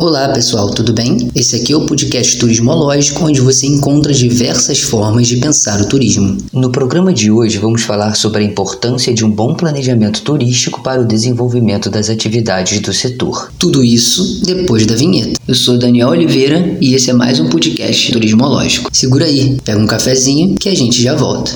Olá pessoal, tudo bem? Esse aqui é o podcast Turismológico, onde você encontra diversas formas de pensar o turismo. No programa de hoje vamos falar sobre a importância de um bom planejamento turístico para o desenvolvimento das atividades do setor. Tudo isso depois da vinheta. Eu sou Daniel Oliveira e esse é mais um podcast Turismológico. Segura aí, pega um cafezinho que a gente já volta.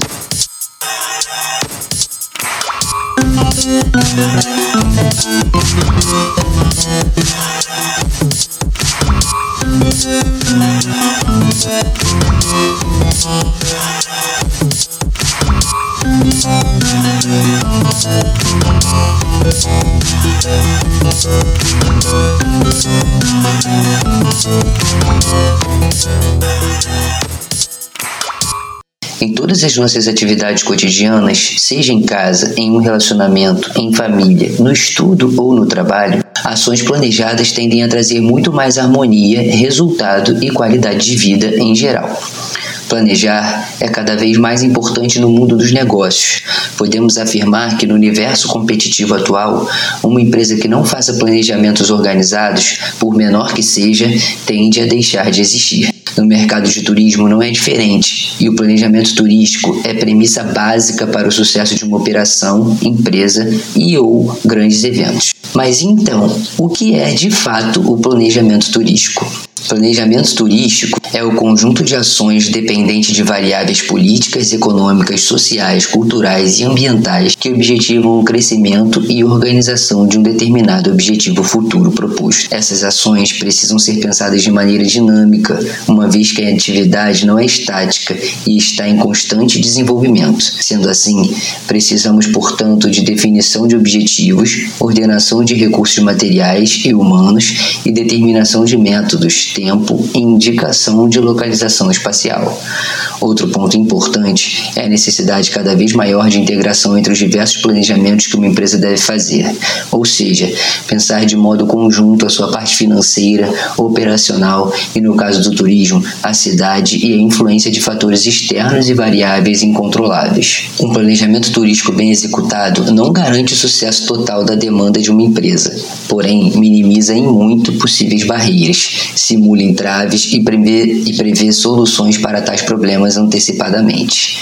Thank Em todas as nossas atividades cotidianas, seja em casa, em um relacionamento, em família, no estudo ou no trabalho, ações planejadas tendem a trazer muito mais harmonia, resultado e qualidade de vida em geral. Planejar é cada vez mais importante no mundo dos negócios. Podemos afirmar que no universo competitivo atual, uma empresa que não faça planejamentos organizados, por menor que seja, tende a deixar de existir. No mercado de turismo não é diferente, e o planejamento turístico é premissa básica para o sucesso de uma operação, empresa e ou grandes eventos. Mas então, o que é de fato o planejamento turístico? Planejamento turístico é o conjunto de ações dependente de variáveis políticas, econômicas, sociais, culturais e ambientais que objetivam o crescimento e organização de um determinado objetivo futuro proposto. Essas ações precisam ser pensadas de maneira dinâmica, uma vez que a atividade não é estática e está em constante desenvolvimento. Sendo assim, precisamos, portanto, de definição de objetivos, ordenação de recursos materiais e humanos e determinação de métodos, tempo e indicação de localização espacial. Outro ponto importante é a necessidade cada vez maior de integração entre os diversos planejamentos que uma empresa deve fazer, ou seja, pensar de modo conjunto a sua parte financeira, operacional e, no caso do turismo, a cidade e a influência de fatores externos e variáveis incontroláveis. Um planejamento turístico bem executado não garante o sucesso total da demanda de uma empresa, porém minimiza em muito possíveis barreiras, simula entraves e prevê, e prevê soluções para tais problemas antecipadamente.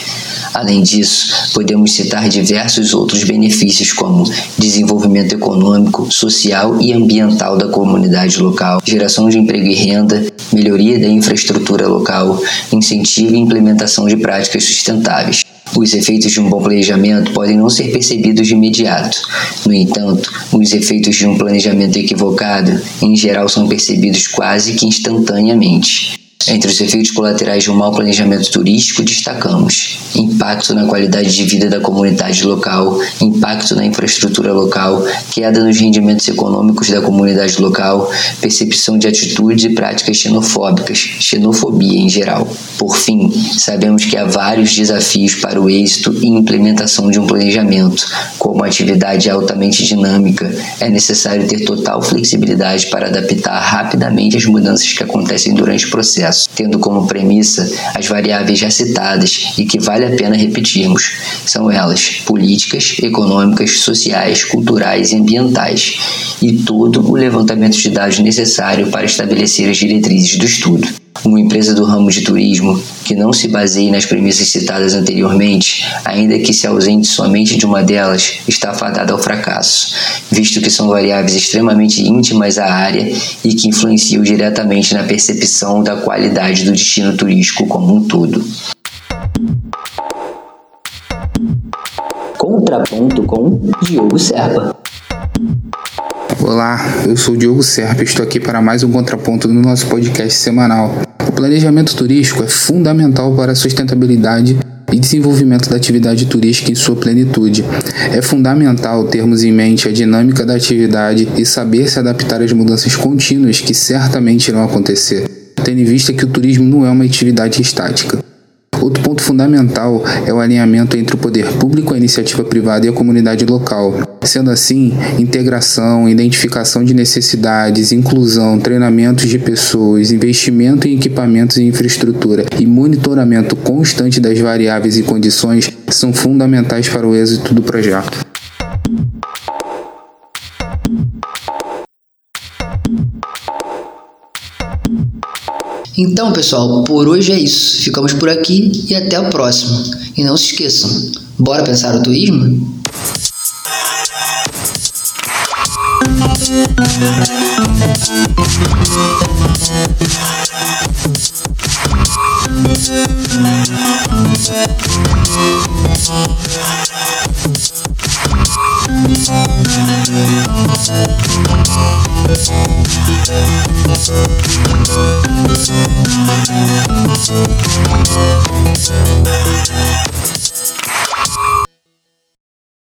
Além disso, podemos citar diversos outros benefícios, como desenvolvimento econômico, social e ambiental da comunidade local, geração de emprego e renda, melhoria da infraestrutura local, incentivo e implementação de práticas sustentáveis. Os efeitos de um bom planejamento podem não ser percebidos de imediato. No entanto, os efeitos de um planejamento equivocado, em geral, são percebidos quase que instantaneamente. Entre os efeitos colaterais de um mau planejamento turístico, destacamos impacto na qualidade de vida da comunidade local, impacto na infraestrutura local, queda nos rendimentos econômicos da comunidade local, percepção de atitudes e práticas xenofóbicas, xenofobia em geral. Por fim, sabemos que há vários desafios para o êxito e implementação de um planejamento. Como a atividade é altamente dinâmica, é necessário ter total flexibilidade para adaptar rapidamente as mudanças que acontecem durante o processo tendo como premissa as variáveis já citadas e que vale a pena repetirmos. São elas políticas, econômicas, sociais, culturais e ambientais, e todo o levantamento de dados necessário para estabelecer as diretrizes do estudo. Uma empresa do ramo de turismo que não se baseie nas premissas citadas anteriormente, ainda que se ausente somente de uma delas, está fadada ao fracasso, visto que são variáveis extremamente íntimas à área e que influenciam diretamente na percepção da qualidade do destino turístico como um todo. Contraponto com Diogo Serpa. Olá, eu sou Diogo Serpa e estou aqui para mais um contraponto no nosso podcast semanal. Planejamento turístico é fundamental para a sustentabilidade e desenvolvimento da atividade turística em sua plenitude. É fundamental termos em mente a dinâmica da atividade e saber se adaptar às mudanças contínuas que certamente irão acontecer, tendo em vista que o turismo não é uma atividade estática. Outro ponto fundamental é o alinhamento entre o poder público, a iniciativa privada e a comunidade local. Sendo assim, integração, identificação de necessidades, inclusão, treinamentos de pessoas, investimento em equipamentos e infraestrutura e monitoramento constante das variáveis e condições são fundamentais para o êxito do projeto. Então, pessoal, por hoje é isso. Ficamos por aqui e até a próxima. E não se esqueçam, bora pensar o turismo? Thank you.